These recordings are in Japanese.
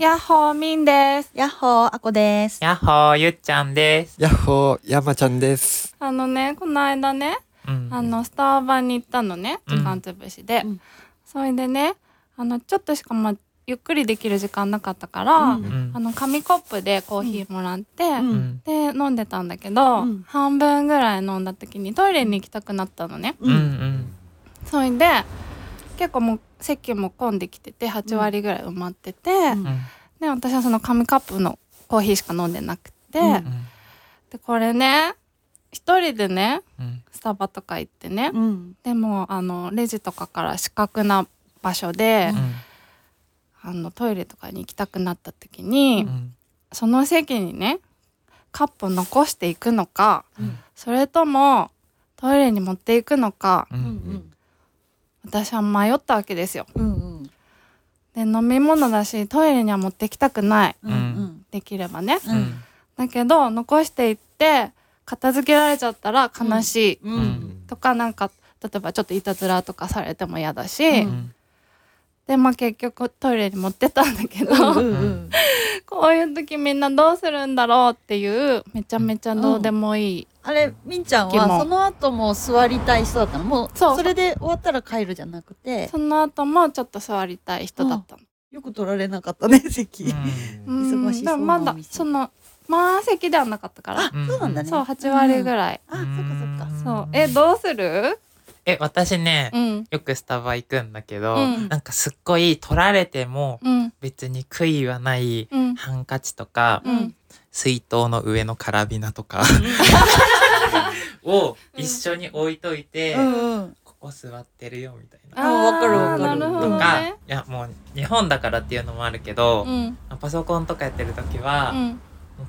やっほーみんです。やっほー、あこです。やっほーゆっちゃんです。やっほー、山ちゃんです。あのね、この間ね、うんあの、スターバに行ったのね、うん時間つぶしで。うんそれでね、あの、ちょっとしかまあ、ゆっくりできる時間なかったから、うんうんあの、紙コップでコーヒーもらって、うんうんで、飲んでたんだけど、うん半分ぐらい飲んだ時にトイレに行きたくなったのね。うんうんそれで、結構もう席も混んできてて、8割ぐらい埋まってて、うん。うん。で、私はその紙カップのコーヒーしか飲んでなくて、うん。で、これね、一人でね、うん。スタバとか行ってね、うん。でもあのレジとかから死角な場所で、あのトイレとかに行きたくなった時に、うん。その席にねカップ残していくのかうん。それともトイレに持っていくのかううんん。私は迷ったわけですよ。うんうん。で飲み物だしトイレには持ってきたくないうんうん。できればね。うんうんだけど残していって片付けられちゃったら悲しい、う。うんんとかなんか例えばちょっといたずらとかされても嫌だし、うんでまあ結局トイレに持ってったんだけど。こういう時みんなどうするんだろうっていうめちゃめちゃどうでもいい、あれ、みんちゃんはその後も座りたい人だったの？もう、そうそれで終わったら帰るじゃなくて、その後もちょっと座りたい人だったの。よく取られなかったね、席。うん忙しそうなでもまだその満席ではなかったから、あ、そうなんだね。そう8割ぐい。らい、あ、そっかそっか。そうえどうするえ私ねうん。よくスタバ行くんだけどうん。なんかすっごい取られてもうん。別に悔いはないうん。ハンカチとかうん。水筒の上のカラビナとか を一緒に置いといて。ここ座ってるよみたいあな。あわかるわかる。とか、ねいやもう日本だからっていうのもあるけど、うん。パソコンとかやってる時は、うん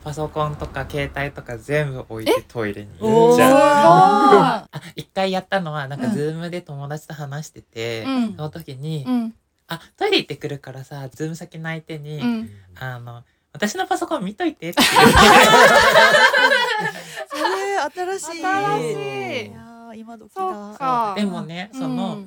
パソコンとか携帯とか全部置いてトイレに行っちゃう。ああ一回やったのはなんかうん。ズームで友達と話してて、うん。その時に、うん。あトイレ行ってくるからさズーム先の相手に、うん。あの私のパソコン見といてって それ、新しい。新しい。いやー今時そだ。っか。でもねその、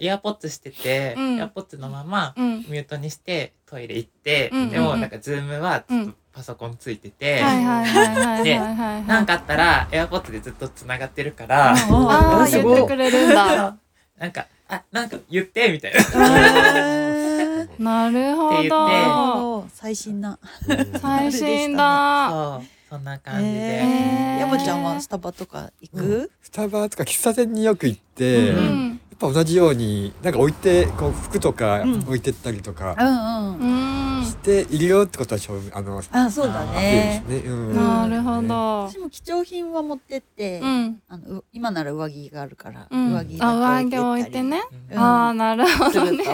エアポッズしてて、うん。エアポッズのままうん。ミュートにしてトイレ行って、うん。でもなんかズームはずっとパソコンついてて、はいはいはいはいでなんかあったらエアポッツでずっとつながってるから、ああ言ってくれるんだ。なんかあなんか言ってみたいな。なるほって言ってど最新な。最新だ。そんな感じで、山ちゃんはスタバとか行く？スタバとか喫茶店によく行って、ぱ同じようになんか置いてこう服とかうん。置いてったりとかうんううん。んしているよってことは証明あのあ、そうだね。ね。うん。なるほど。私も貴重品は持ってって、うん。あのう今なら上着があるから、うん。上着上着置いてね。うん。うんああなるほすどね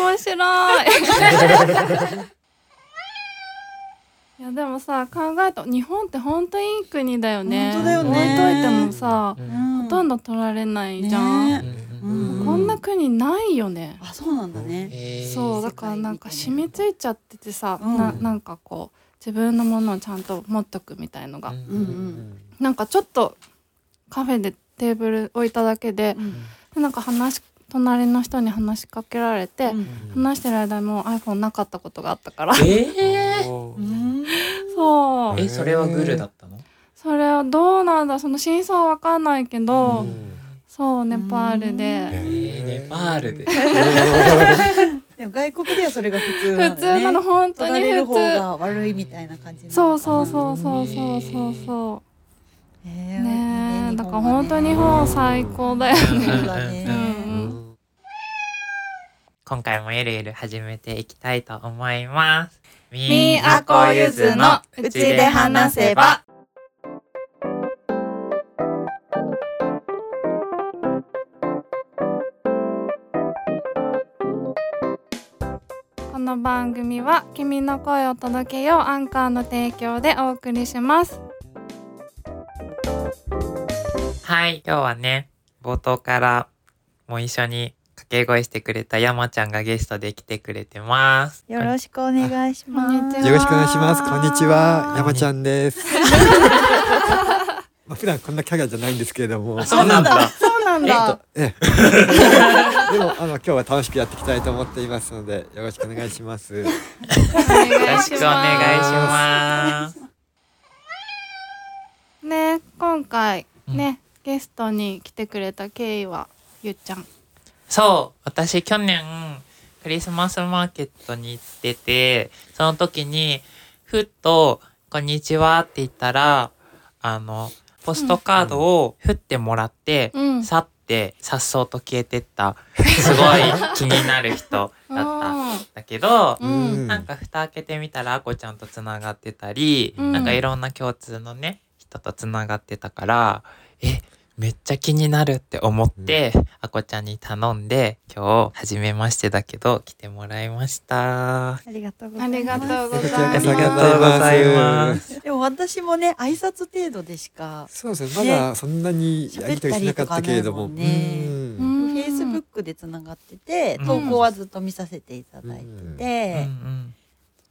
面白い いやでもさ考えた日本って本当いい国だよね。本当だよね。置いといてもさーうん。ほとんど取られないじゃん、ね。うん。うんこんな国ないよね、あ、そうなんだね。そうだからなんか染みついちゃっててさ、うん。ななんかこう自分のものをちゃんと持っとくみたいのが、うん。うんうん。なんかちょっとカフェでテーブル置いただけでうん。でなんか話隣の人に話しかけられて、うん。話してる間にもう iPhone なかったことがあったから。えー。そう。えそれはグルだったの？それはどうなんだ？その真相はわかんないけど、うん。そうネパールうんで。えーネパールで。でも外国ではそれが普通なん普だよね。通なの本当に取られる普通方が悪いみたいな感じそうそうそうそうそうそうそう。ねえいいだから本当日本最高だよね。ね今回もゆるゆる始めていきたいと思います。みーあこゆずのうちで話せば。この番組は君の声を届けようアンカーの提供でお送りします。はい今日はね冒頭からも一緒に掛け声してくれた山ちゃんがゲストで来てくれてますよろしくお願いします。よろしくお願いします。こんにちは、山ちゃんです。まあ普段こんなキャラじゃないんですけれども、あそうなんだそうなんえっだと。ええ でもあの今日は楽しくやっていきたいと思っていますのでよろしくお願いします。よろしくお願いしまます。す。ね、今回うんね、ゲストに来てくれた経緯はゆっちゃん。そう、私去年クリスマスマーケットに行ってて、その時に、ふっと、こんにちはって言ったら、あの、ポストカードを振ってもらって、うん。去って、さっそうと消えてった、すごい気になる人だったんだけど、うん。なんか蓋開けてみたらあこちゃんとつながってたり、うん。なんかいろんな共通のね人とつながってたからえめっちゃ気になるって思って、あこちゃんに頼んで今日初めましてだけど来てもらいました。ありがとうございます。ありまがとうございま。ます でも私もね挨拶程度でしか、そうですねまだそんなにやりとりしなかったけれども。フェイスブックでつながってて、うん投稿はずっと見させていただいてうんて、うん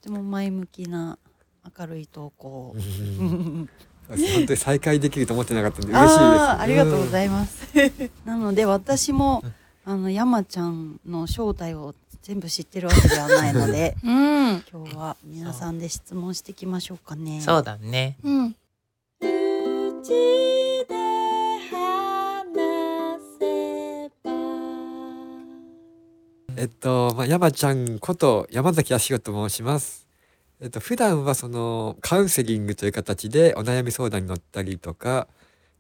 とても前向きな明るい投稿。本当に再会できると思ってなかったんで嬉しいです。あーありがとうございいます。なので私もあの山ちゃんの正体を全部知ってるわけではないのでうん。今日は皆さんで質問していきましょうかね。そうだね。うん。えっと、まあ、山ちゃんこと山崎康弘と申します。えっと、普段はそのカウンセリングという形でお悩み相談に乗ったりとか、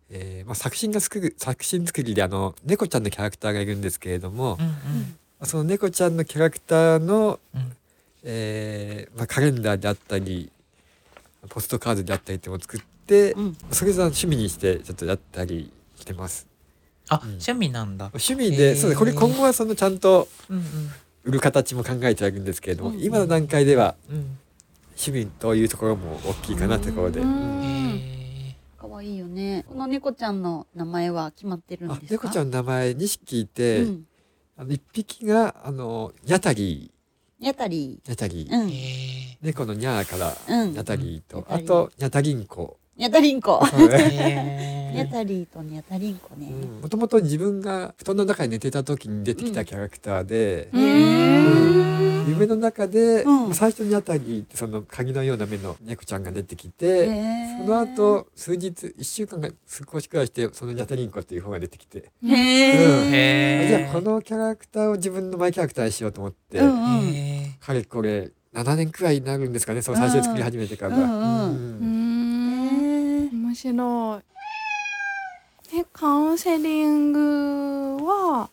えーまあ、作品が作る作品作りであの猫ちゃんのキャラクターがいるんですけれどもう、んその猫ちゃんのキャラクターの、うん。えーまあ、カレンダーであったりポストカードであったりっていうのを作って、うん。それぞれ趣味にしてちょっとやったりしてます。あ、うん。趣味なんだ。趣味でそうです。これ今後はそのちゃんとうんうん。売る形も考えてあるんですけれども、うん。今の段階ではうん。趣味というところも大きいかなというところで、可愛いよね。この猫ちゃんの名前は決まってるんあですか？猫ちゃんの名前2匹いて、うん。あの1匹があのニャタリニャタリーニャタリ猫のニャーからうん。ニャタリーと、あとニャタリンコ。ニャタリンコ。ーへーニャタリーとニャタリンコね。もともと自分が布団の中に寝てた時に出てきたキャラクターで、うーん。夢の中で、うん。最初にニャタリーってその鍵のような目の猫ちゃんが出てきて、その後数日1週間が少しくらいしてそのニャタリンコっていう方が出てきて、へうん。じゃあこのキャラクターを自分のマイキャラクターにしようと思って、うんうん。へかれこれ7年くらいになるんですかねそう最初に作り始めてから、うんうんううんん。へー面白い。え、カウンセリングは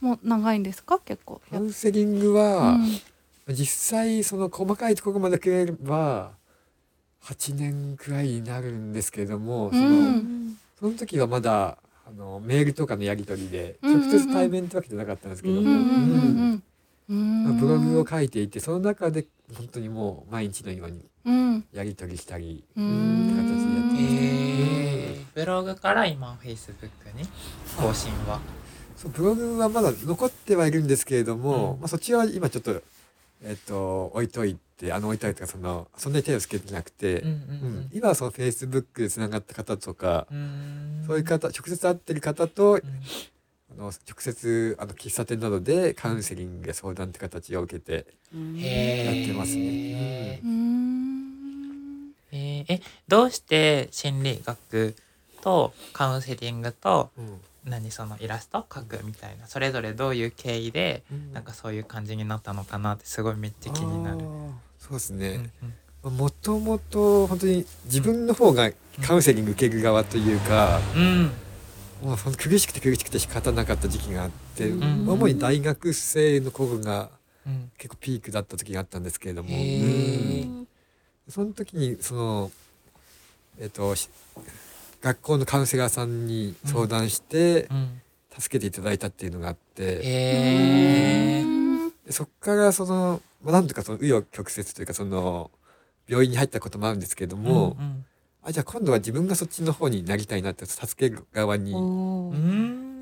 もう長いんですか？結構。カウンセリングうは、ん。実際その細かいところまでくれれば8年くらいになるんですけれども、そのうん。その時はまだあのメールとかのやり取りで直接対面ってわけじゃなかったんですけども、ブログをか。書いていてその中で本当にもう毎日のようにうん。やり取りしたりうってん形でやってますえブログから今フェイスブックに更新は？そうブログはまだ残ってはいるんですけれども、うんまあ、そっちは今ちょっと,、えっと置いといてあの置いといてかそのそんなに手をつけてなくて、うんうん今はそのフェイスブックでつながった方とか、うんうん。そういう方直接会ってる方と、うん。あの直接あの喫茶店などでカウンセリングや相談って形を受けてやってますね。うん。えーえどうして心理学とカウンセリングとうん。何そのイラスト描くみたいなそれぞれどういう経緯でうん。なんかそういう感じになったのかなってすごいめっちゃ気になる。そうですうんね、もともと本当に自分の方がカウンセリング受ける側というか、うんもうその苦しくて苦しくて仕方なかった時期があって、うん。主に大学生の頃がうん。結構ピークだった時があったんですけれども、その時にそのえっ、とし学校のカウンセラーさんに相談してうん。助けていただいたっていうのがあって、そこからその、まあ、なんとかその紆余曲折というかその病院に入ったこともあるんですけれども、うんあじゃあ今度は自分がそっちの方になりたいなって助ける側に、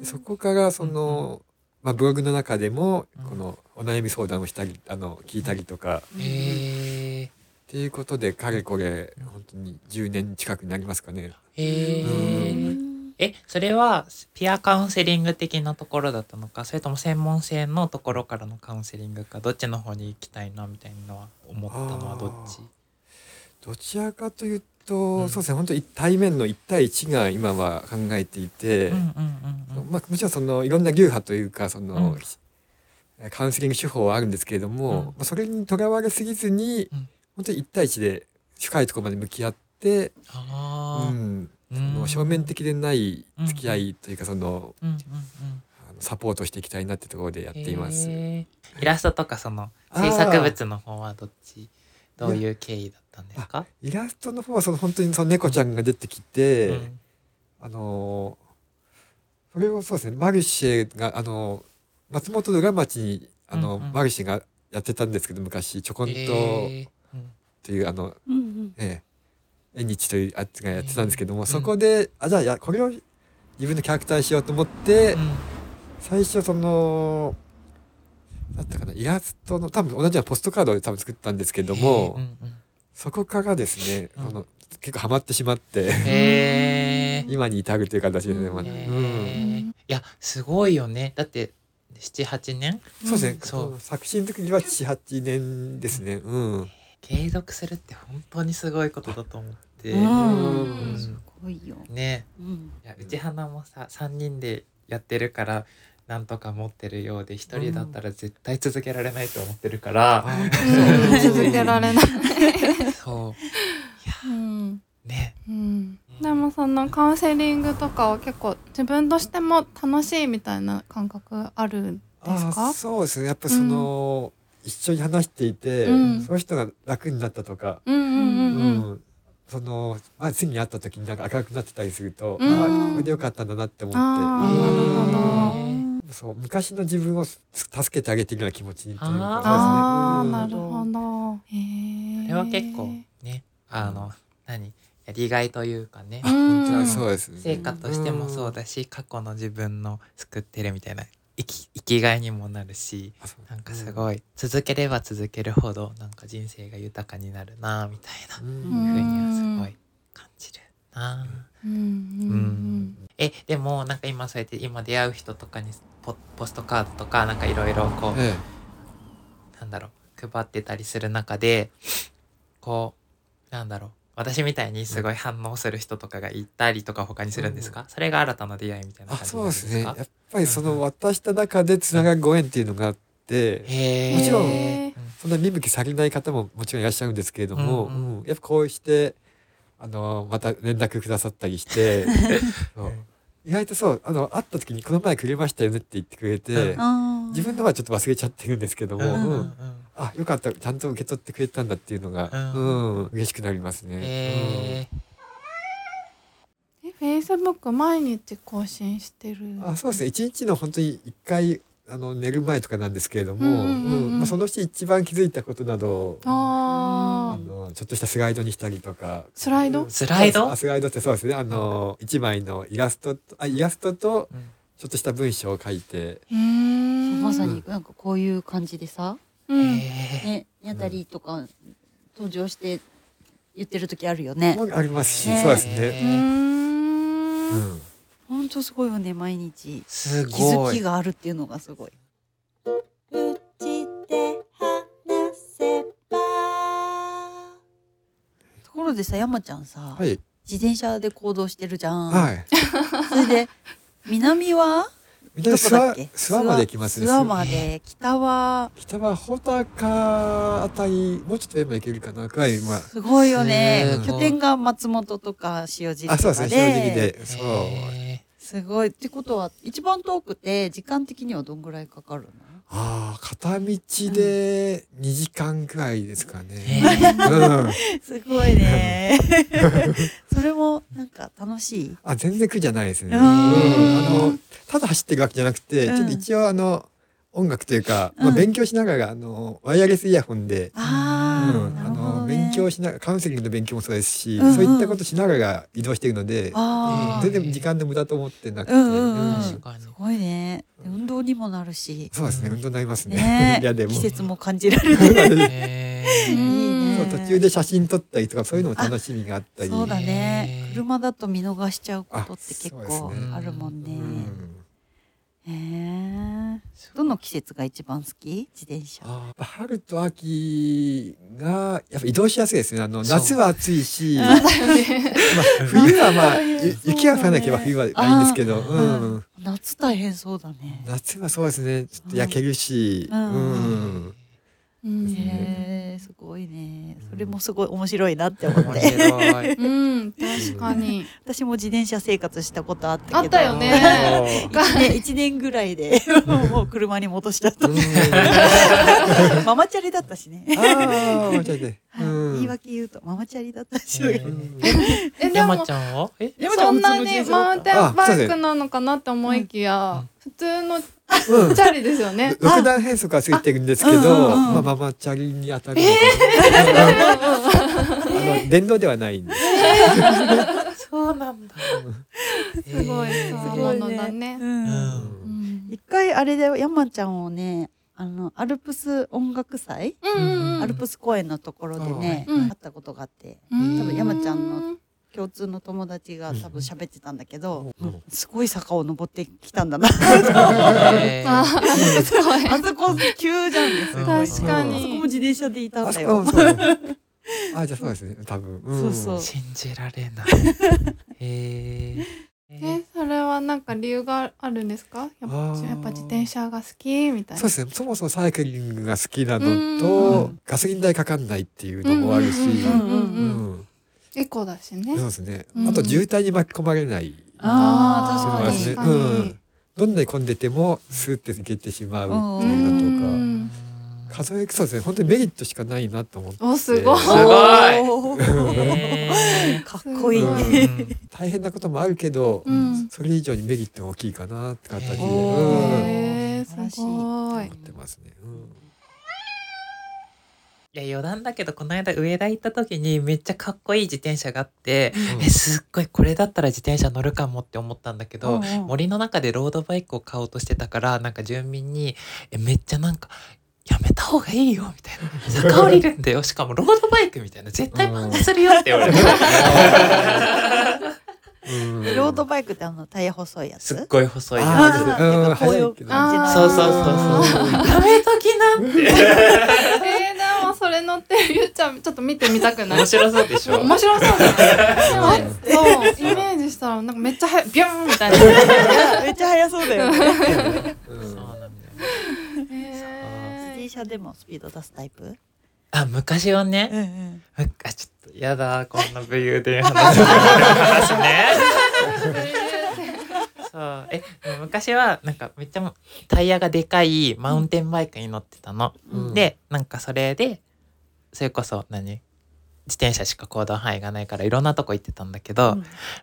そこからその、まあ、ブログの中でもうん。このお悩み相談をしたりあの聞いたりとか、へー。っていうことでかれこれ本当に10年近くになりますかね。へうー。うん。えそれはピアカウンセリング的なところだったのか？それとも専門性のところからのカウンセリングか？どっちの方に行きたいなみたいなのは思ったのはどっち？どちらかというと、うん。そうですね。本当に対面の1対1が今は考えていて、まあ、もちろんそのいろんな流派というかその、うん。カウンセリング手法はあるんですけれども、うん。まあ、それにとらわれすぎずに、うん。本当に1対1で深いところまで向き合って、うん、うそのん。表面的でない付き合いというかそのサポートしていきたいなってところでやっています。イラストとかその制作物の方はどっち？どういう経緯だったんですか？イラストの方はその本当にその猫ちゃんが出てきて、うん。あのーそれをそうですねマルシェがあのー松本の裏町にあの、うんうん。マルシェがやってたんですけど昔ちょこんとというあの、うんうん。ええ縁日というやつがやってたんですけども、うんそこであじゃあやこれを自分のキャラクターにしようと思って、うん。最初そのだったかなイラストの多分同じようなポストカードを多分作ったんですけども、うんうんそこからですね、うん。あの結構ハマってしまって 今に至るという形でね、まあへうん。ーいやすごいよね。だって78年？そうですね、そう。うん作品作りは78年ですね。うん。継続するって本当にすごいことだと思って、うん。うん。すごいよ。ね。うん。いやうち花もさ3人でやってるからなんとか持ってるようで一人だったら絶対続けられないと思ってるから、うん。続けられない。そううん。ねうん、でもそのカウンセリングとかは結構自分としても楽しいみたいな感覚あるんですあかそうですね。やっぱその、一緒に話していて、うん。その人が楽になったとか、うんうんうんうん。うん。その、まあ、次に会った時になんか明るくなってたりすると、うん。あこれでよかったんだなって思って、あるほど。へそう昔の自分をす助けてあげてるような気持ちにというか。ああ、そうですね。なるほど。へえ。それは結構ねあの何？やりがいというかね。あ本当はそうですね。成果としてもそうだし過去の自分の救ってるみたいな生き生きがいにもなるしなんかすごい続ければ続けるほどなんか人生が豊かになるなみたいなうん。ふうにはすごい感じるな。うんうんえでもなんか今そうやって今出会う人とかにポポストカードとかなんかいろいろこう、えなんだろう配ってたりする中でこうなんだろう。私みたいにすごい反応する人とかがいたりとか他にするんですか、それが新たな出会いみたいなあ感じそうですね。やっぱりその渡した中でつながるご縁っていうのがあって、へー。もちろん。そんな見向きされない方ももちろんいらっしゃるんですけれども、うんうん。うん。やっぱこうしてあのまた連絡くださったりして 意外とそうあの会った時に「この前くれましたよね」って言ってくれて、自分のはちょっと忘れちゃってるんですけども、うんうんあよかったちゃんと受け取ってくれたんだっていうのが、ううんん。嬉しくなりますね。へえ、フェイスブック毎日更新してる。うんあそうですね。一日の本当に一回あの寝る前とかなんですけれども、うんうんうんうん。うんまあ、その日一番気づいたことなどをあのちょっとしたスライドにしたりとか。スライド？うん。スライド？あスライドってそうですね。あの一枚のイラストとあイラストとうん。ちょっとした文章を書いて。へえ。まさになんかこういう感じでさ、うん。ね、ニャタリーとか登場して言ってる時あるよね。もありますし、ね。そうですうね。ー。うんんほんとすごいよね毎日。す気づごいきがあるっていうのがすごい。うちで話せば。ところでさ山ちゃんさ、はい。自転車で行動してるじゃん。はい。それで南はどこだっけ？諏訪まで行きますね。諏訪まで北は北は穂高あたりもうちょっと上も行けるかなくらいまあ。すごいよね。拠点が松本とか塩尻とあそうかですね。正直で。でそう。へすごい。ってことは一番遠くて時間的にはどんぐらいかかるの？ああ片道で2時間くらいですかね。へうん、すごいね。それもなんか楽しい？あ全然苦じゃないですね。ううん。ん、あのただ走ってるわけじゃなくて、うん。ちょっと一応あの音楽というか、まあ、うん勉強しながらあのワイヤレスイヤホンで、ああ、うん、あなるほど。の強しながらカウンセリングの勉強もそうですし、うんうん。そういったことしながら移動しているので、全然時間の無駄と思ってなくて、うんうんすごいね。運動にもなるし。そうですね運動になりますね。ね。いやでも。季節も感じられる。ね そう途中で写真撮ったりとかそういうのも楽しみがあったり。そうだね。車だと見逃しちゃうことって結構あるもんね。うん。へえ。どの季節が一番好き？自転車。春と秋がやっぱ移動しやすいですね。あの夏は暑いし、まあ、冬はまあゆ雪が降らなければ冬はいいんですけど、うん、夏大変そうだね。夏はそうですね。ちょっと焼けるし、ううんん、うんへえすごいね。それもすごい面白いなって思っ面て。白い。うん確かに。私も自転車生活したことあったけど。あったよね。一年一年ぐらいで もう車に戻しちゃったうん。ママチャリだったしね。あ言い訳言うとママチャリだったし。えでも山ちゃんは？え？そんなにマウンテンバイクなのかなって思いきや。うん普通のチうん。ャリですよね。六段変速がついてるんですけど、まあママチャリに当たる。あの電動ではないんで。す。そうなんだ。すごいえーそうものだね。一回あれだよ山ちゃんをねあのアルプス音楽祭、うんアルプス公園のところでね、うん。会ったことがあってうん多分山ちゃんの共通の友達が多分喋ってたんだけど、うん。すごい坂を登ってきたんだな。えー。あーすごい。あそこ急じゃんです確かあそこもに自転車でいたんだよ。こそう。あ、じゃあそうですね。多分。ん。そうそう。信じられない。へー。えそれはなんか理由があるんですか？やっぱやっぱ自転車が好きみたいな。そうですね。そもそもサイクリングが好きなのうとん、ガソリン代かかんないっていうのもあるし、エコだしね。そうですね。うん。あと渋滞に巻き込まれない。あーーそうですね。確かに。うん。どんなに混んでてもスーって抜けてしまうっていううのとん。か、数えそうですね。本当にメリットしかないなと思って。おすごい。すごい。かっこいい、うん。ー大変なこともあるけど、うん。それ以上にメリットが大きいかなって形で、おうん。ーへーすごい。思ってますね。うんいや余談だけどこの間上田行った時にめっちゃかっこいい自転車があって、うん。えすっごいこれだったら自転車乗るかもって思ったんだけど、うんうん。森の中でロードバイクを買おうとしてたからなんか住民にえめっちゃなんかやめた方がいいよみたいな。坂降りるんだよ。しかもロードバイクみたいな。絶対パンクするよって言われて、うん。ロードバイクってあのタイヤ細いやつ？すっごい細いやああー。うん。ーこういう感じそうそうそうそう。やめときなって れ乗ってるゆうちゃんちょっと見てみたくない？面白そうでしょ？面白そう。だねそうイメージしたらなんかめっちゃ速いビューンみたいな。めっちゃ速そうだよね。うん。そうなんだよ。自転へ車でもスピード出すタイプ？あ昔はね、うんうん。あちょっとやだこんな武勇伝話。話ね。そう。え昔はなんかめっちゃタイヤがでかいマウンテンバイクに乗ってたの、うん。でなんかそれでそれこそ何？自転車しか行動範囲がないからいろんなとこ行ってたんだけど、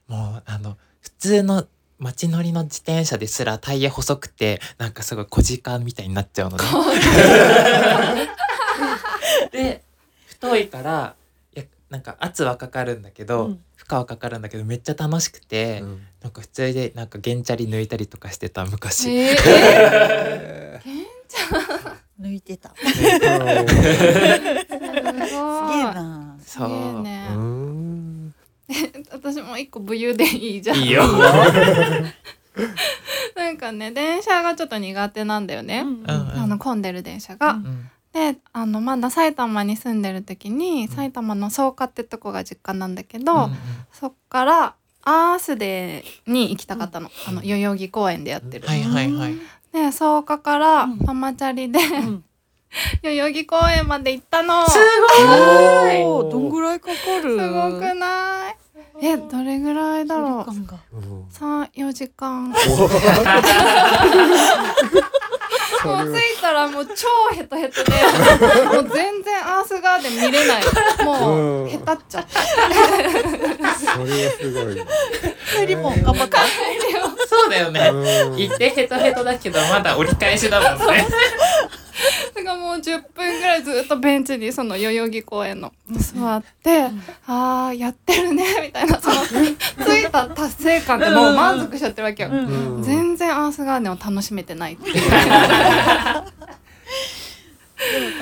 もうあの普通の街乗りの自転車ですらタイヤ細くてなんかすごい小鹿みたいになっちゃうのね。で太いからいやなんか圧はかかるんだけど、うん。負荷はかかるんだけどめっちゃ楽しくて、うん。なんか普通でなんかゲンチャリ抜いたりとかしてたー昔。ええ抜いてた。すげえな。そうすげえね。うん。私も一個武勇伝いいじゃん。いいよ。なんかね電車がちょっと苦手なんだよね、うん。うんあの混んでる電車が、うんであのまだ埼玉に住んでる時に埼玉の草加ってとこが実家なんだけど、うんそっからアースデーに行きたかったの、あの代々木公園でやってる、はいはいはい。で草加からうん。ママチャリで、うん。代々木公園まで行ったの。すすおー。どんぐらいかかる？ごくない？えどれぐらいだろう？距離感が。うん。34時間そもう着いたらもう超ヘトヘトで もう全然アースガーデン見れない。もううん。へたっちゃってそれはすごい。帰りも頑張った？そうだよね。うん。行ってヘトヘトだけどまだ折り返しだもんね。だからもう10分ぐらいずっとベンチにその代々木公園の座って、あーやってるねみたいなそのついた達成感でもう満足しちゃってるわけよ、全然アースガーデンを楽しめてないっていう。で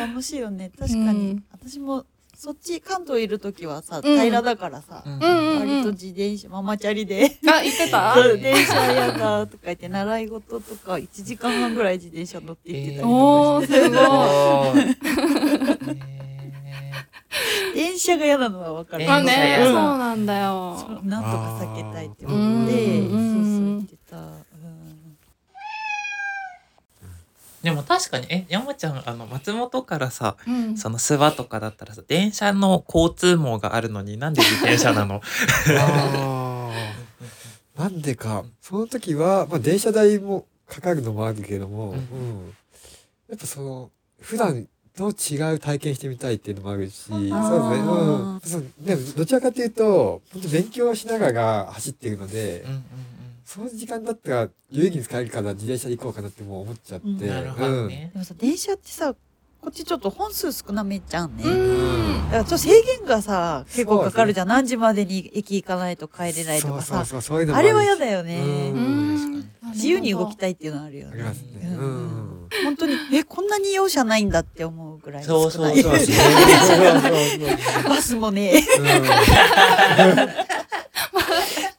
も楽しいよね。確かに、うん。私もそっち関東いる時はさうん。平らだからさ、うん。割と自転車ママチャリで。あ言ってた？そう電車やだとか言って習い事とか1時間半ぐらい自転車乗って行ってたりとかして、おーすごい。おーへ電車が嫌なのは分かる。まあねそうだなんだよ。なんとか避けたいって思ってうんそうそう言ってた、うんーでも確かにえ山ちゃんあの松本からさうん。その諏訪とかだったらさ電車の交通網があるのになんで自転車なの？なんでか。その時は、まあ、電車代もかかるのもあるけども、ううん。んやっぱその普段と違う体験してみたいっていうのもあるしそうですね,、うん、そうでもどちらかというと本当勉強しながら走ってるので、うんうんその時間だったら有意義に使えるから自転車で行こうかなってもう思っちゃって、うん。なるほどね。でもさ電車ってさこっちちょっと本数少なめじゃんね、うん。だからちょっと制限がさ結構かかるじゃん、何時までに駅行かないと帰れないとかさ。そうそうそうそういうのもあれは嫌だよね、うん。自由に動きたいっていうのはあるよね。ありますね。うん。うん本当にえこんなに容赦ないんだって思うぐらいそう。そうそう。バスもねそううん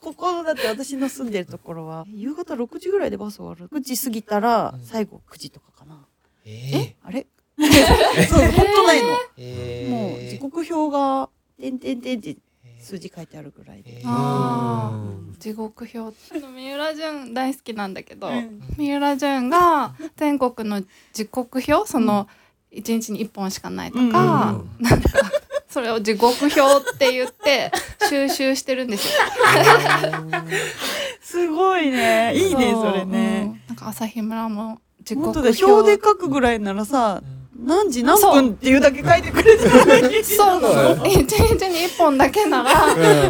ここだって私の住んでるところは夕方6時ぐらいでバス終わる。9時過ぎたらうん。最後9時とかかな、えあれ？そう本当ないの、ーえー。もう時刻表が「てんてんてん」って数字書いてあるぐらいで、えー。あうん。地獄表。三浦淳大好きなんだけど、うん。三浦淳が全国の時刻表その一日に一本しかないとか、うん。なんかそれを時刻表って言って 収集してるんですよ。すごいね。いいねそれうね、ん。なんか朝日村も時刻本当だ表。表で書くぐらいならさうん。何時何分っていうだけ書いてくれてるのに そう。なの一日に一本だけなら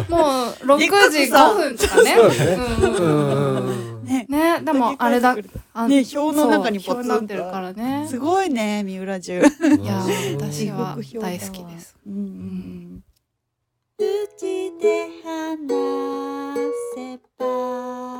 もう6時5分とかね。そうねうんうんねねでもあれだあね表の中にポツンなってるからね。すごいね三浦中いや私は大好きです。うんうん。口で話せば。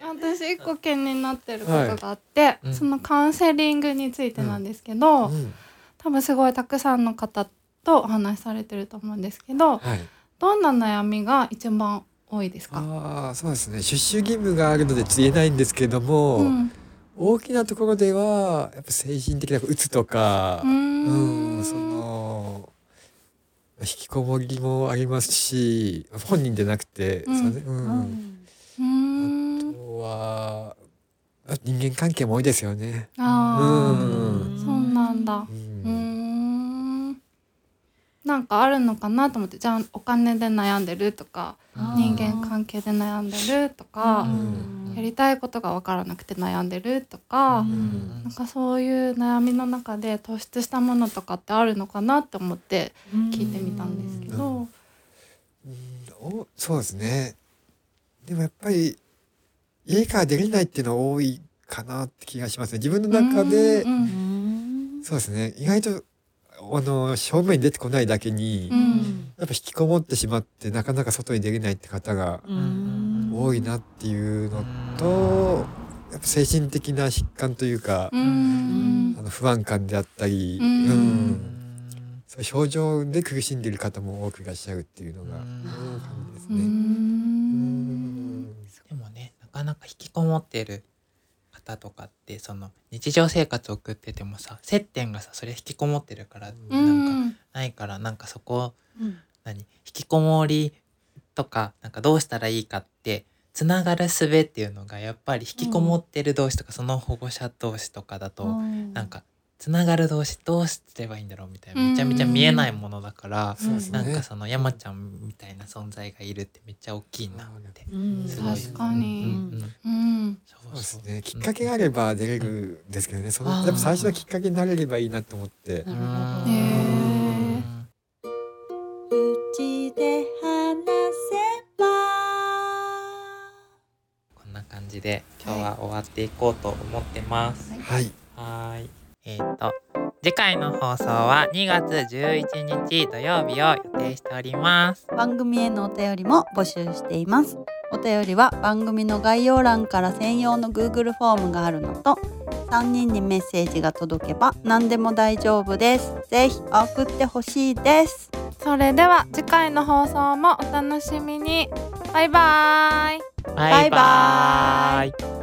私一個気になってることがあって、うん。そのカウンセリングについてなんですけど、うん。多分すごいたくさんの方とお話しされてると思うんですけどはい。どんな悩みが一番多いですか、ああ、そうですね。出資義務があるので言えないんですけども、うん、大きなところではやっぱ精神的なうつとか、うん。ん、その引きこもりもありますし、本人でなくて、うん。ね。うん。あとはあ人間関係も多いですよね。あうん。ーそうなんだ。うんなんかあるのかなと思ってじゃあお金で悩んでるとか人間関係で悩んでるとか、うん。やりたいことが分からなくて悩んでるとか、うん。なんかそういう悩みの中で突出したものとかってあるのかなって思って聞いてみたんですけど、うん。おそうですね。でもやっぱり家から出れないっていうのは多いかなって気がしますね。自分の中で、そうですね。意外とあの正面に出てこないだけに、うん。やっぱ引きこもってしまってなかなか外に出れないって方がうん。多いなっていうのと、やっぱ精神的な疾患というか、うん。あの不安感であったり、うん。うん。そういう症状で苦しんでいる方も多くいらっしゃるっていうのが、うん。うん感じですうね。ん。でもねなかなか引きこもってる方とかってその日常生活を送っててもさ接点がさそれ引きこもってるからうなんかんないからなんかそこうん。何引きこもりとかなんかどうしたらいいかってつながる術っていうのがやっぱり引きこもってる同士とか、その保護者同士とかだと、なんかつながる同士どうすればいいんだろうみたいなめちゃめちゃ見えないものだから、そうですね。なんかその山ちゃんみたいな存在がいるってめっちゃ大きいなって。うん。すごい。確かに。うんうんそそうですね。きっかけがあれば出れるんですけどね。そのやっぱ最初のきっかけになれればいいなと思って。なるほどうん。へー口で話せばこん。な感じで今日は終わっていこうと思ってます。はい。はーい。えっ、と次回の放送は2月11日土曜日を予定しております。番組へのお便りも募集しています。お便りは番組の概要欄から専用の Google フォームがあるのと3人にメッセージが届けば何でも大丈夫です。ぜひ送ってほしいです。それでは次回の放送もお楽しみに。バイバイ。バイバイ